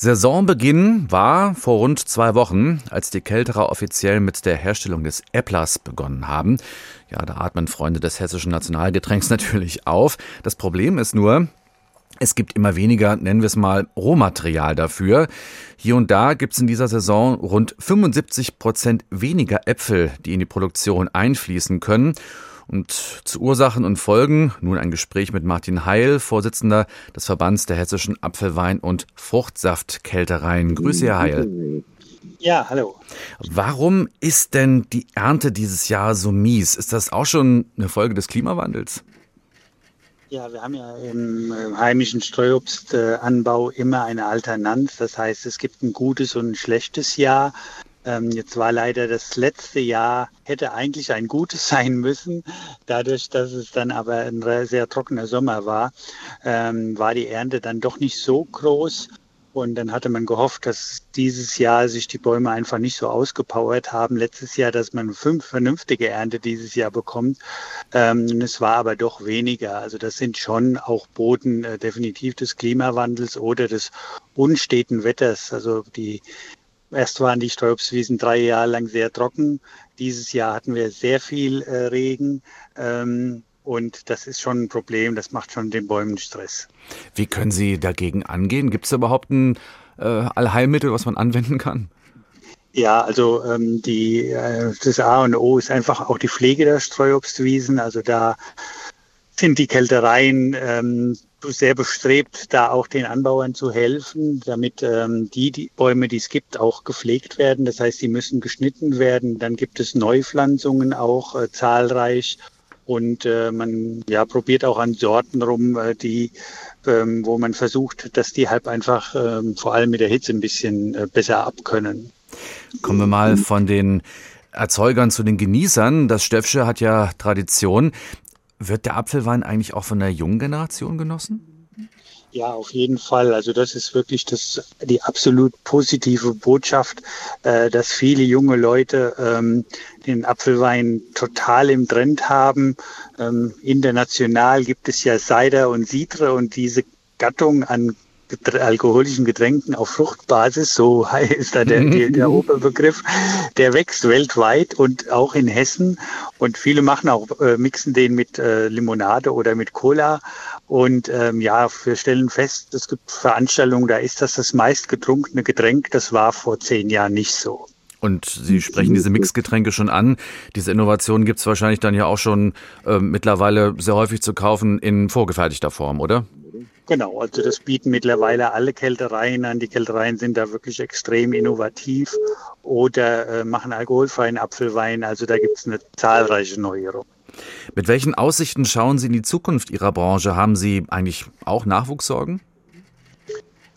Saisonbeginn war vor rund zwei Wochen, als die Kälterer offiziell mit der Herstellung des Äpplers begonnen haben. Ja, da atmen Freunde des hessischen Nationalgetränks natürlich auf. Das Problem ist nur, es gibt immer weniger, nennen wir es mal, Rohmaterial dafür. Hier und da gibt es in dieser Saison rund 75 Prozent weniger Äpfel, die in die Produktion einfließen können. Und zu Ursachen und Folgen nun ein Gespräch mit Martin Heil, Vorsitzender des Verbands der hessischen Apfelwein- und Fruchtsaftkältereien. Grüße, Herr Heil. Ja, hallo. Warum ist denn die Ernte dieses Jahr so mies? Ist das auch schon eine Folge des Klimawandels? Ja, wir haben ja im heimischen Streuobstanbau immer eine Alternanz. Das heißt, es gibt ein gutes und ein schlechtes Jahr. Ähm, jetzt war leider das letzte Jahr, hätte eigentlich ein gutes sein müssen. Dadurch, dass es dann aber ein sehr trockener Sommer war, ähm, war die Ernte dann doch nicht so groß. Und dann hatte man gehofft, dass dieses Jahr sich die Bäume einfach nicht so ausgepowert haben. Letztes Jahr, dass man fünf vernünftige Ernte dieses Jahr bekommt. Ähm, es war aber doch weniger. Also das sind schon auch Boten äh, definitiv des Klimawandels oder des unsteten Wetters. Also die Erst waren die Sträubswiesen drei Jahre lang sehr trocken. Dieses Jahr hatten wir sehr viel äh, Regen. Ähm, und das ist schon ein Problem, das macht schon den Bäumen Stress. Wie können Sie dagegen angehen? Gibt es überhaupt ein äh, Allheilmittel, was man anwenden kann? Ja, also ähm, die, äh, das A und O ist einfach auch die Pflege der Streuobstwiesen. Also da sind die Kältereien ähm, sehr bestrebt, da auch den Anbauern zu helfen, damit ähm, die, die Bäume, die es gibt, auch gepflegt werden. Das heißt, sie müssen geschnitten werden. Dann gibt es Neupflanzungen auch äh, zahlreich. Und äh, man ja, probiert auch an Sorten rum, äh, die, ähm, wo man versucht, dass die halt einfach ähm, vor allem mit der Hitze ein bisschen äh, besser abkönnen. Kommen wir mal von den Erzeugern zu den Genießern. Das Stöffsche hat ja Tradition. Wird der Apfelwein eigentlich auch von der jungen Generation genossen? Ja, auf jeden Fall. Also das ist wirklich das, die absolut positive Botschaft, äh, dass viele junge Leute ähm, den Apfelwein total im Trend haben. Ähm, international gibt es ja Cider und Citre und diese Gattung an alkoholischen Getränken auf Fruchtbasis, so ist da der, der, der Oberbegriff, der wächst weltweit und auch in Hessen. Und viele machen auch, äh, mixen den mit äh, Limonade oder mit Cola. Und ähm, ja, wir stellen fest, es gibt Veranstaltungen, da ist das das meistgetrunkene Getränk. Das war vor zehn Jahren nicht so. Und Sie sprechen diese Mixgetränke schon an. Diese Innovation gibt es wahrscheinlich dann ja auch schon äh, mittlerweile sehr häufig zu kaufen in vorgefertigter Form, oder? Genau, also das bieten mittlerweile alle Kältereien an. Die Kältereien sind da wirklich extrem innovativ oder äh, machen alkoholfreien Apfelwein. Also da gibt es eine zahlreiche Neuerung. Mit welchen Aussichten schauen Sie in die Zukunft Ihrer Branche? Haben Sie eigentlich auch Nachwuchssorgen?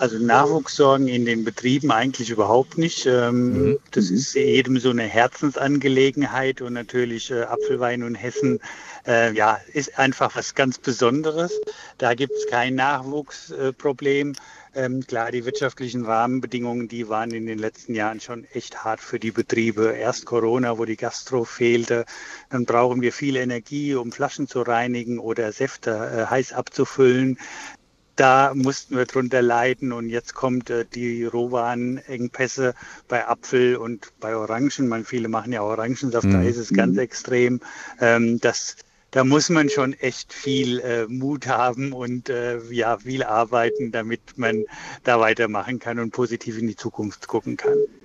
Also Nachwuchssorgen in den Betrieben eigentlich überhaupt nicht. Ähm, mhm. Das ist jedem so eine Herzensangelegenheit und natürlich äh, Apfelwein und Hessen äh, ja, ist einfach was ganz Besonderes. Da gibt es kein Nachwuchsproblem. Ähm, klar, die wirtschaftlichen Rahmenbedingungen, die waren in den letzten Jahren schon echt hart für die Betriebe. Erst Corona, wo die Gastro fehlte. Dann brauchen wir viel Energie, um Flaschen zu reinigen oder Säfte äh, heiß abzufüllen da mussten wir drunter leiden und jetzt kommt äh, die Rohwarenengpässe bei Apfel und bei Orangen. Man, viele machen ja Orangensaft, mhm. da ist es ganz extrem. Ähm, das, da muss man schon echt viel äh, Mut haben und äh, ja, viel arbeiten, damit man da weitermachen kann und positiv in die Zukunft gucken kann.